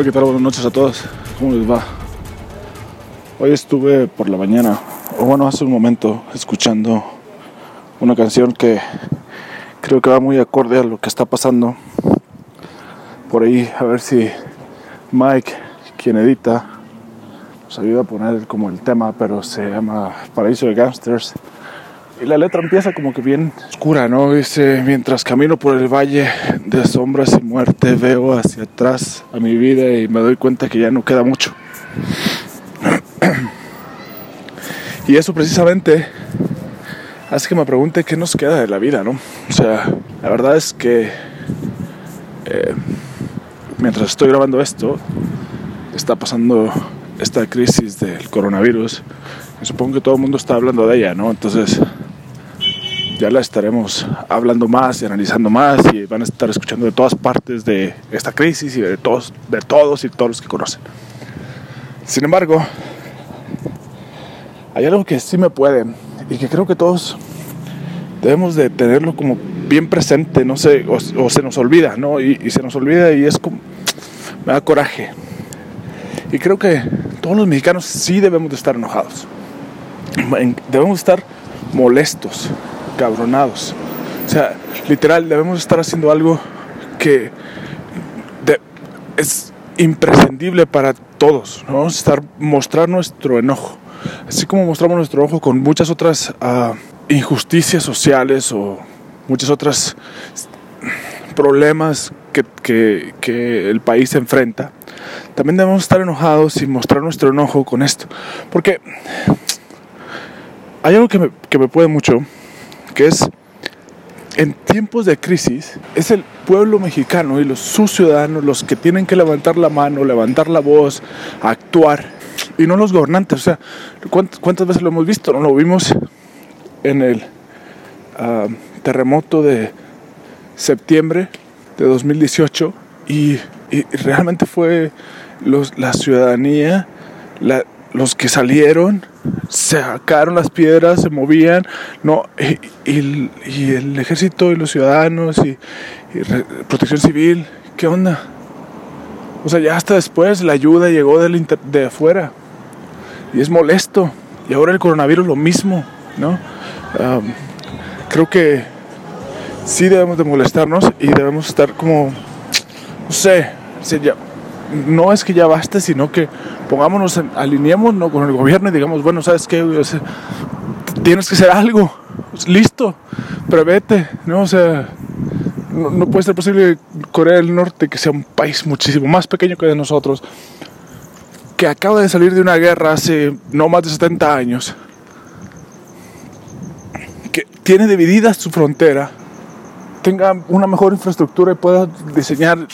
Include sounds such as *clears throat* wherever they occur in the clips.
Hola, ¿qué tal? Buenas noches a todos. ¿Cómo les va? Hoy estuve por la mañana, o bueno, hace un momento, escuchando una canción que creo que va muy acorde a lo que está pasando. Por ahí, a ver si Mike, quien edita, nos ayuda a poner como el tema, pero se llama Paraíso de Gangsters. Y la letra empieza como que bien oscura, ¿no? Dice, mientras camino por el valle de sombras y muerte, veo hacia atrás a mi vida y me doy cuenta que ya no queda mucho. *clears throat* y eso precisamente hace que me pregunte qué nos queda de la vida, ¿no? O sea, la verdad es que eh, mientras estoy grabando esto, está pasando esta crisis del coronavirus. Y supongo que todo el mundo está hablando de ella, ¿no? Entonces ya la estaremos hablando más y analizando más y van a estar escuchando de todas partes de esta crisis y de todos, de todos y todos los que conocen. Sin embargo, hay algo que sí me puede y que creo que todos debemos de tenerlo como bien presente, no sé, o, se nos olvida, ¿no? Y, y, se nos olvida y es como, me da coraje. Y creo que todos los mexicanos sí debemos de estar enojados, debemos estar molestos, cabronados. O sea, literal, debemos estar haciendo algo que es imprescindible para todos. ¿no? Estar, mostrar nuestro enojo. Así como mostramos nuestro enojo con muchas otras uh, injusticias sociales o muchas otras problemas que, el país enfrenta, también debemos estar enojados y mostrar nuestro enojo con esto. Porque hay algo que me puede mucho que es en tiempos de crisis, es el pueblo mexicano y los sus ciudadanos los que tienen que levantar la mano, levantar la voz, actuar, y no los gobernantes. O sea, ¿cuántas, veces lo hemos visto? No lo vimos en el uh, terremoto de septiembre de 2018 y, y realmente fue los, la ciudadanía, la, los que salieron sacaron las piedras, se movían, no, y, el ejército y los ciudadanos y, protección civil, ¿qué onda? O sea, ya hasta después la ayuda llegó de afuera y es molesto. Y ahora el coronavirus lo mismo, ¿no? Creo que sí debemos de molestarnos y debemos estar como, no sé, ya, no es que ya basta, sino que pongámonos, alineémonos con el gobierno y digamos, bueno, ¿sabes qué? Tienes que hacer algo, listo, prevete, ¿no? O sea, no, puede ser posible Corea del Norte, que sea un país muchísimo más pequeño que de nosotros, que acaba de salir de una guerra hace no más de 70 años, que tiene dividida su frontera, tenga una mejor infraestructura y pueda diseñar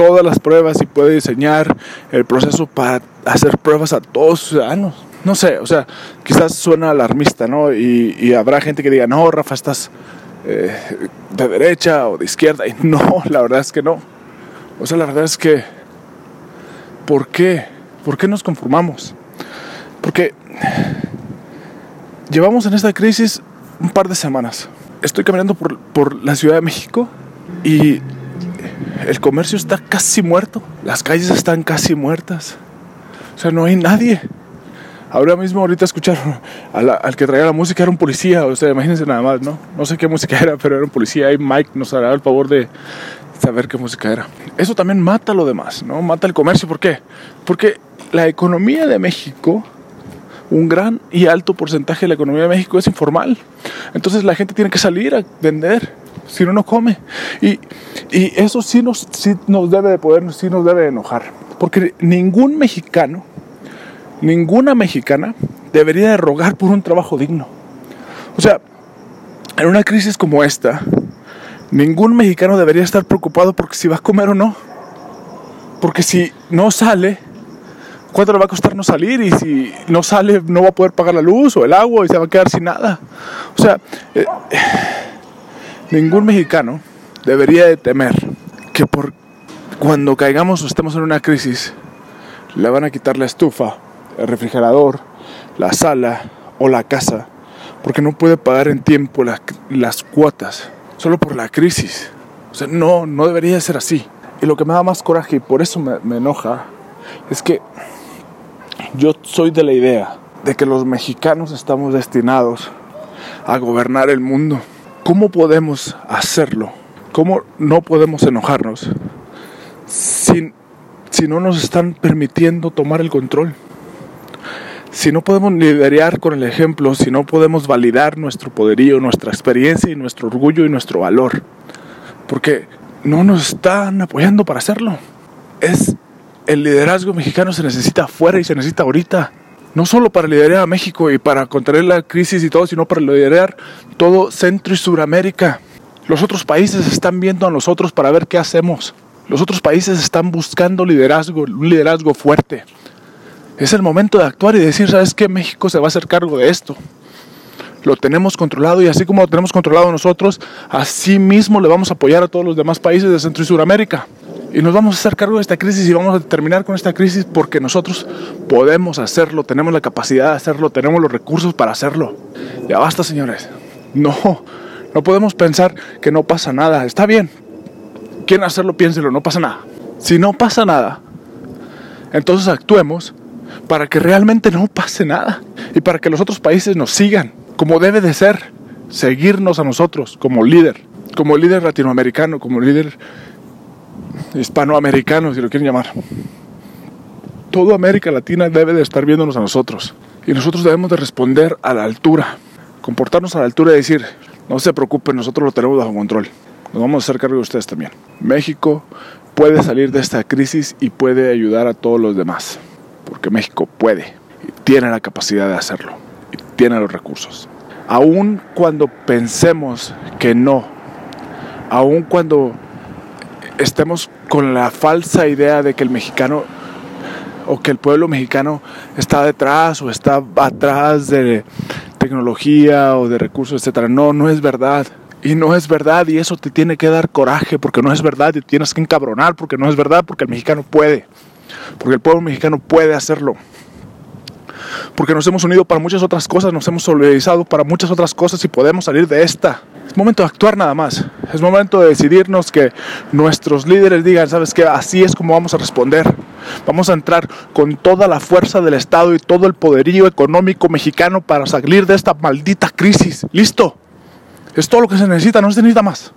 todas las pruebas y puede diseñar el proceso para hacer pruebas a todos los ciudadanos. No sé, o sea, quizás suena alarmista, ¿no? Y, y habrá gente que diga, no, Rafa, estás eh, de derecha o de izquierda. Y no, *laughs* la verdad es que no. O sea, la verdad es que, ¿por qué? ¿Por qué nos conformamos? Porque llevamos en esta crisis un par de semanas. Estoy caminando por, por la Ciudad de México y el comercio está casi muerto, las calles están casi muertas. O sea, no hay nadie. Ahora mismo, ahorita escucharon al que traía la música era un policía, o sea, imagínense nada más, ¿no? No sé qué música era, pero era un policía y Mike nos hará el favor de saber qué música era. Eso también mata lo demás, ¿no? Mata el comercio, ¿por qué? Porque la economía de México, un gran y alto porcentaje de la economía de México es informal. Entonces la gente tiene que salir a vender si no, no come. Y, y eso sí nos, sí nos debe de poder, sí nos debe de enojar. Porque ningún mexicano, ninguna mexicana debería de rogar por un trabajo digno. O sea, en una crisis como esta, ningún mexicano debería estar preocupado porque si va a comer o no. Porque si no sale, ¿cuánto le va a costar no salir? Y si no sale, no va a poder pagar la luz o el agua y se va a quedar sin nada. O sea, eh, Ningún mexicano debería de temer que por cuando caigamos o estemos en una crisis le van a quitar la estufa, el refrigerador, la sala o la casa porque no puede pagar en tiempo la, las cuotas solo por la crisis. O sea, no, no debería ser así. Y lo que me da más coraje y por eso me enoja es que yo soy de la idea de que los mexicanos estamos destinados a gobernar el mundo. ¿Cómo podemos hacerlo? ¿Cómo no podemos enojarnos si, si no nos están permitiendo tomar el control? Si no podemos liderar con el ejemplo, si no podemos validar nuestro poderío, nuestra experiencia y nuestro orgullo y nuestro valor, porque no nos están apoyando para hacerlo. Es el liderazgo mexicano se necesita afuera y se necesita ahorita. No solo para liderar a México y para contener la crisis y todo, sino para liderar todo Centro y Suramérica. Los otros países están viendo a nosotros para ver qué hacemos. Los otros países están buscando liderazgo, un liderazgo fuerte. Es el momento de actuar y decir, ¿sabes qué? México se va a hacer cargo de esto. Lo tenemos controlado y así como lo tenemos controlado nosotros, así mismo le vamos a apoyar a todos los demás países de Centro y Suramérica. Y nos vamos a hacer cargo de esta crisis y vamos a terminar con esta crisis porque nosotros podemos hacerlo, tenemos la capacidad de hacerlo, tenemos los recursos para hacerlo. Ya basta, señores. No, no podemos pensar que no pasa nada. Está bien. Quieren hacerlo, piénselo, no pasa nada. Si no pasa nada, entonces actuemos para que realmente no pase nada y para que los otros países nos sigan como debe de ser, seguirnos a nosotros como líder, como líder latinoamericano, como líder hispanoamericano, si lo quieren llamar. Toda América Latina debe de estar viéndonos a nosotros. Y nosotros debemos de responder a la altura. Comportarnos a la altura y decir, no se preocupen, nosotros lo tenemos bajo control. Nos vamos a hacer cargo de ustedes también. México puede salir de esta crisis y puede ayudar a todos los demás. Porque México puede y tiene la capacidad de hacerlo. Y tiene los recursos. Aun cuando pensemos que no, aun cuando estemos con la falsa idea de que el mexicano o que el pueblo mexicano está detrás o está atrás de tecnología o de recursos, etcétera. No, no es verdad. Y no es verdad y eso te tiene que dar coraje porque no es verdad y tienes que encabronar porque no es verdad porque el mexicano puede. Porque el pueblo mexicano puede hacerlo. Porque nos hemos unido para muchas otras cosas, nos hemos solidarizado para muchas otras cosas y podemos salir de esta. Es momento de actuar nada más. Es momento de decidirnos que nuestros líderes digan, sabes qué, así es como vamos a responder. Vamos a entrar con toda la fuerza del Estado y todo el poderío económico mexicano para salir de esta maldita crisis. Listo. Es todo lo que se necesita, no se necesita más.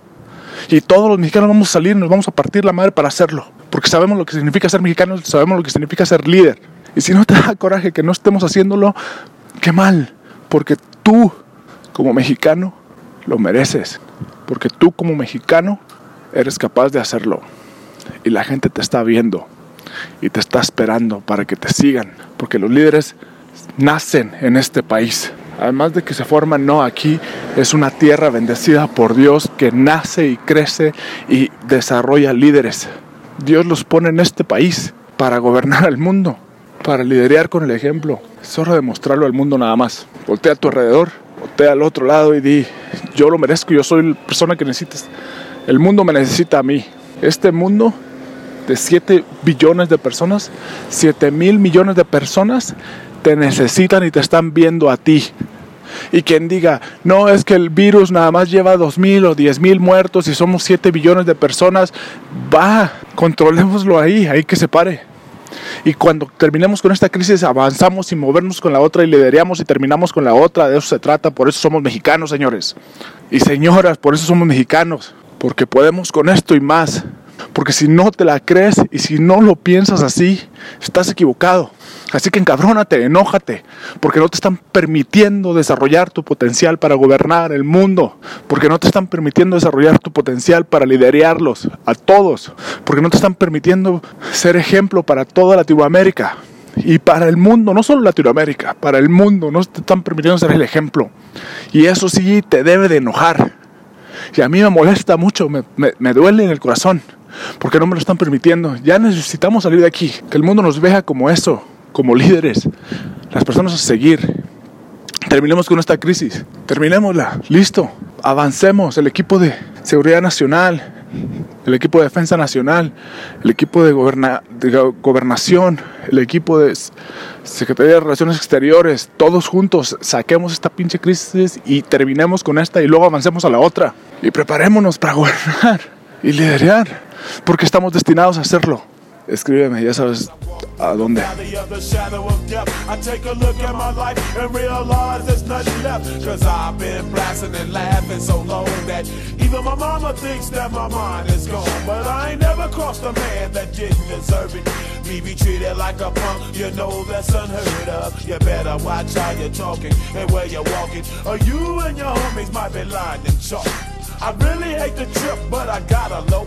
Y todos los mexicanos vamos a salir, nos vamos a partir la madre para hacerlo. Porque sabemos lo que significa ser mexicanos, sabemos lo que significa ser líder. Y si no te da coraje que no estemos haciéndolo, qué mal. Porque tú, como mexicano, lo mereces. Porque tú como mexicano eres capaz de hacerlo. Y la gente te está viendo y te está esperando para que te sigan. Porque los líderes nacen en este país. Además de que se forman, no, aquí es una tierra bendecida por Dios que nace y crece y desarrolla líderes. Dios los pone en este país para gobernar el mundo, para liderar con el ejemplo. Es hora de mostrarlo al mundo nada más. Voltea a tu alrededor voltea al otro lado y di, yo lo merezco, yo soy la persona que necesitas. El mundo me necesita a mí. Este mundo de 7 billones de personas, 7 mil millones de personas te necesitan y te están viendo a ti. Y quien diga, no, es que el virus nada más lleva 2 mil o 10 mil muertos y somos 7 billones de personas, va, controlémoslo ahí, ahí que se pare. Y cuando terminemos con esta crisis, avanzamos sin movernos con la otra y lideramos y terminamos con la otra. De eso se trata. Por eso somos mexicanos, señores. Y señoras, por eso somos mexicanos. Porque podemos con esto y más. Porque si no te la crees y si no lo piensas así, estás equivocado. Así que encabrónate, enójate, porque no te están permitiendo desarrollar tu potencial para gobernar el mundo, porque no te están permitiendo desarrollar tu potencial para liderarlos a todos, porque no te están permitiendo ser ejemplo para toda Latinoamérica y para el mundo, no solo Latinoamérica, para el mundo, no te están permitiendo ser el ejemplo. Y eso sí te debe de enojar. Y a mí me molesta mucho, me, me duele en el corazón porque no me lo están permitiendo. Ya necesitamos salir de aquí, que el mundo nos vea como eso, como líderes, las personas a seguir. Terminemos con esta crisis, terminémosla, listo, avancemos, el equipo de seguridad nacional, el equipo de defensa nacional, el equipo de, gobernación, el equipo de Secretaría de Relaciones Exteriores, todos juntos saquemos esta pinche crisis y terminemos con esta y luego avancemos a la otra. Y preparémonos para gobernar y liderar porque estamos destinados a hacerlo. Escríbeme, ya sabes a dónde. valley of the shadow of death. I take a look at my life and realize there's nothing left. Cause I've been blasting and laughing so long that even my mama thinks that my mind is gone. But I ain't never crossed a man that didn't deserve it. Me be treated like a punk, you know that's unheard of. You better watch how you're talking and where you're walking. Or you and your homies might be lying in chalk. I really hate the trip, but I gotta low.